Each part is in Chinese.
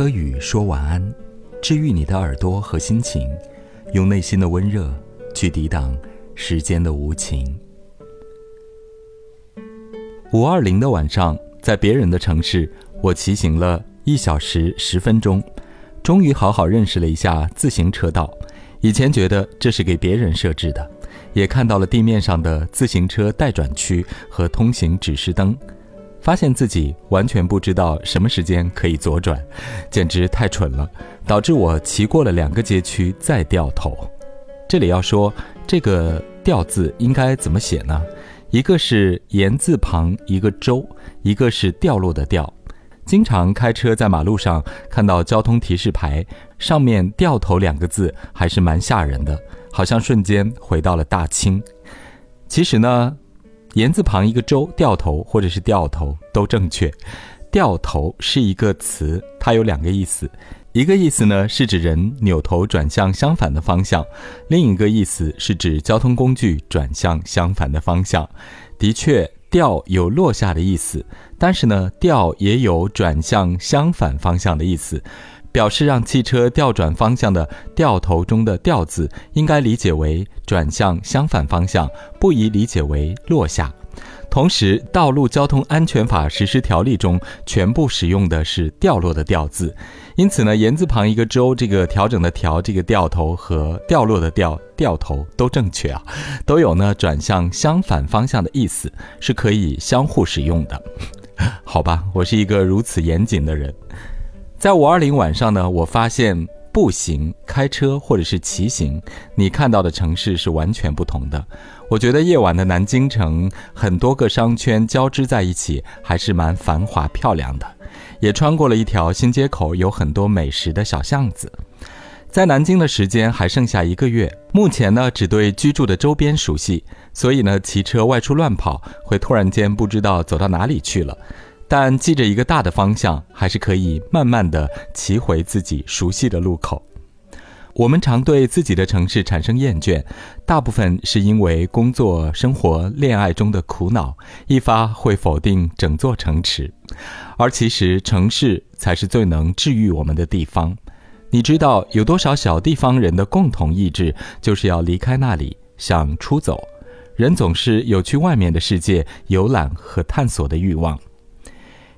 颗雨说晚安，治愈你的耳朵和心情，用内心的温热去抵挡时间的无情。五二零的晚上，在别人的城市，我骑行了一小时十分钟，终于好好认识了一下自行车道。以前觉得这是给别人设置的，也看到了地面上的自行车待转区和通行指示灯。发现自己完全不知道什么时间可以左转，简直太蠢了，导致我骑过了两个街区再掉头。这里要说这个“掉”字应该怎么写呢？一个是言字旁一个周，一个是掉落的掉。经常开车在马路上看到交通提示牌上面“掉头”两个字，还是蛮吓人的，好像瞬间回到了大清。其实呢。言字旁一个周，掉头或者是掉头都正确。掉头是一个词，它有两个意思，一个意思呢是指人扭头转向相反的方向，另一个意思是指交通工具转向相反的方向。的确，掉有落下的意思，但是呢，掉也有转向相反方向的意思。表示让汽车调转方向的“掉头”中的“掉”字，应该理解为转向相反方向，不宜理解为落下。同时，《道路交通安全法实施条例》中全部使用的是掉落的“掉”字，因此呢，言字旁一个周，这个调整的“调”，这个掉头和掉落的“掉”掉头都正确啊，都有呢转向相反方向的意思，是可以相互使用的。好吧，我是一个如此严谨的人。在五二零晚上呢，我发现步行、开车或者是骑行，你看到的城市是完全不同的。我觉得夜晚的南京城，很多个商圈交织在一起，还是蛮繁华漂亮的。也穿过了一条新街口，有很多美食的小巷子。在南京的时间还剩下一个月，目前呢只对居住的周边熟悉，所以呢骑车外出乱跑，会突然间不知道走到哪里去了。但记着一个大的方向，还是可以慢慢的骑回自己熟悉的路口。我们常对自己的城市产生厌倦，大部分是因为工作、生活、恋爱中的苦恼，一发会否定整座城池。而其实城市才是最能治愈我们的地方。你知道有多少小地方人的共同意志，就是要离开那里，想出走。人总是有去外面的世界游览和探索的欲望。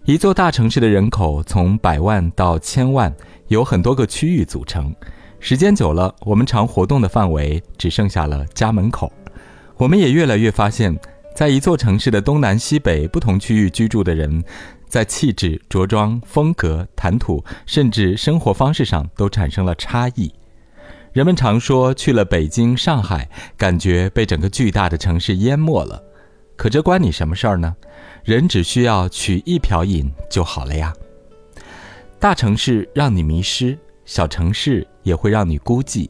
一座大城市的人口从百万到千万，有很多个区域组成。时间久了，我们常活动的范围只剩下了家门口。我们也越来越发现，在一座城市的东南西北不同区域居住的人，在气质、着装、风格、谈吐，甚至生活方式上都产生了差异。人们常说，去了北京、上海，感觉被整个巨大的城市淹没了。可这关你什么事儿呢？人只需要取一瓢饮就好了呀。大城市让你迷失，小城市也会让你孤寂，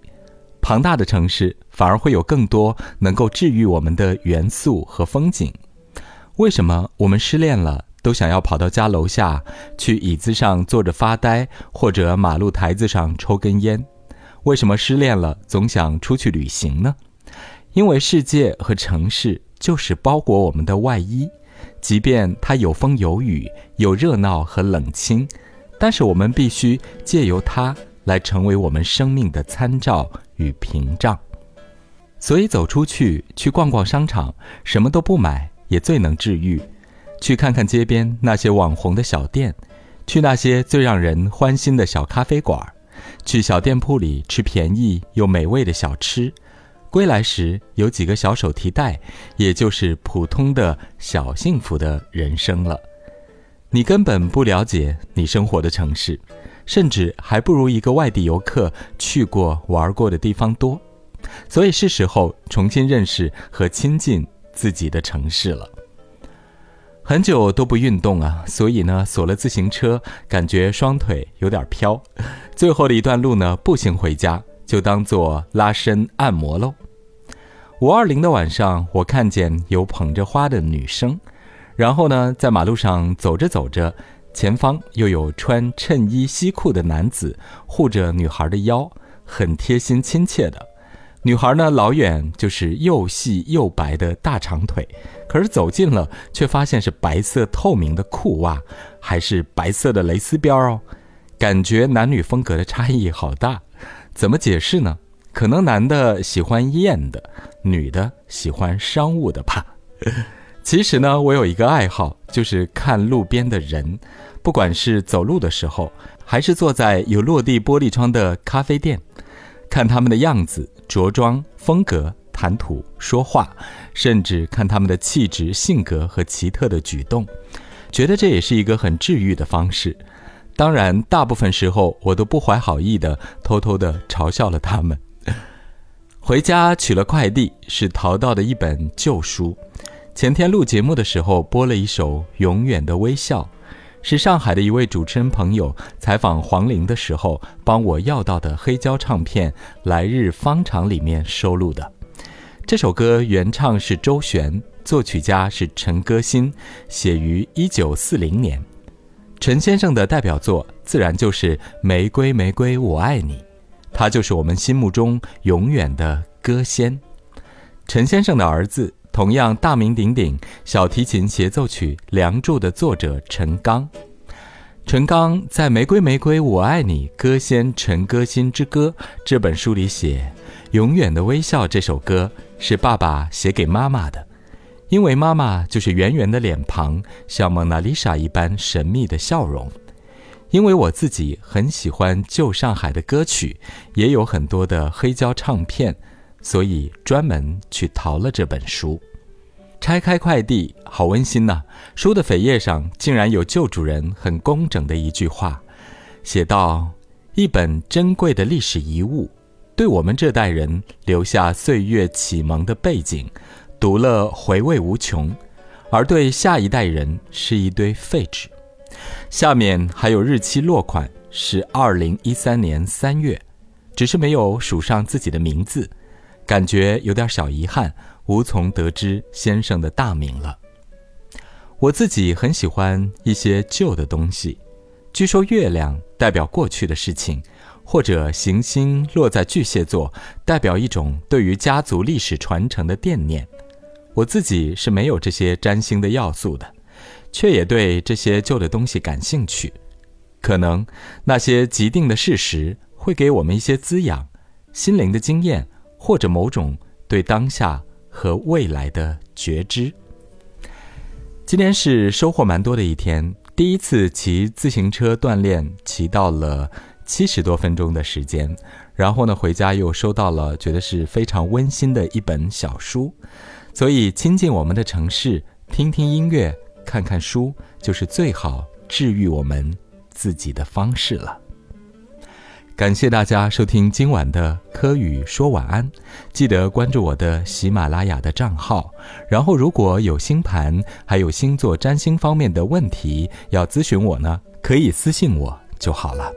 庞大的城市反而会有更多能够治愈我们的元素和风景。为什么我们失恋了都想要跑到家楼下去椅子上坐着发呆，或者马路台子上抽根烟？为什么失恋了总想出去旅行呢？因为世界和城市。就是包裹我们的外衣，即便它有风有雨，有热闹和冷清，但是我们必须借由它来成为我们生命的参照与屏障。所以走出去，去逛逛商场，什么都不买也最能治愈；去看看街边那些网红的小店，去那些最让人欢心的小咖啡馆，去小店铺里吃便宜又美味的小吃。归来时有几个小手提袋，也就是普通的小幸福的人生了。你根本不了解你生活的城市，甚至还不如一个外地游客去过玩过的地方多。所以是时候重新认识和亲近自己的城市了。很久都不运动啊，所以呢锁了自行车，感觉双腿有点飘。最后的一段路呢，步行回家。就当做拉伸按摩喽。五二零的晚上，我看见有捧着花的女生，然后呢，在马路上走着走着，前方又有穿衬衣西裤的男子护着女孩的腰，很贴心亲切的。女孩呢，老远就是又细又白的大长腿，可是走近了，却发现是白色透明的裤袜，还是白色的蕾丝边哦。感觉男女风格的差异好大，怎么解释呢？可能男的喜欢艳的，女的喜欢商务的吧。其实呢，我有一个爱好，就是看路边的人，不管是走路的时候，还是坐在有落地玻璃窗的咖啡店，看他们的样子、着装、风格、谈吐、说话，甚至看他们的气质、性格和奇特的举动，觉得这也是一个很治愈的方式。当然，大部分时候我都不怀好意的偷偷的嘲笑了他们。回家取了快递，是淘到的一本旧书。前天录节目的时候播了一首《永远的微笑》，是上海的一位主持人朋友采访黄龄的时候帮我要到的黑胶唱片《来日方长》里面收录的。这首歌原唱是周璇，作曲家是陈歌辛，写于一九四零年。陈先生的代表作自然就是《玫瑰玫瑰我爱你》，他就是我们心目中永远的歌仙。陈先生的儿子，同样大名鼎鼎小提琴协奏曲《梁祝》的作者陈刚。陈刚在《玫瑰玫瑰我爱你》歌仙陈歌辛之歌这本书里写，《永远的微笑》这首歌是爸爸写给妈妈的。因为妈妈就是圆圆的脸庞，像蒙娜丽莎一般神秘的笑容。因为我自己很喜欢旧上海的歌曲，也有很多的黑胶唱片，所以专门去淘了这本书。拆开快递，好温馨呐！书的扉页上竟然有旧主人很工整的一句话，写道：“一本珍贵的历史遗物，对我们这代人留下岁月启蒙的背景。”读了回味无穷，而对下一代人是一堆废纸。下面还有日期落款是二零一三年三月，只是没有署上自己的名字，感觉有点小遗憾，无从得知先生的大名了。我自己很喜欢一些旧的东西，据说月亮代表过去的事情，或者行星落在巨蟹座，代表一种对于家族历史传承的惦念。我自己是没有这些占星的要素的，却也对这些旧的东西感兴趣。可能那些既定的事实会给我们一些滋养、心灵的经验，或者某种对当下和未来的觉知。今天是收获蛮多的一天，第一次骑自行车锻炼，骑到了七十多分钟的时间。然后呢，回家又收到了觉得是非常温馨的一本小书。所以，亲近我们的城市，听听音乐，看看书，就是最好治愈我们自己的方式了。感谢大家收听今晚的柯宇说晚安，记得关注我的喜马拉雅的账号。然后，如果有星盘还有星座占星方面的问题要咨询我呢，可以私信我就好了。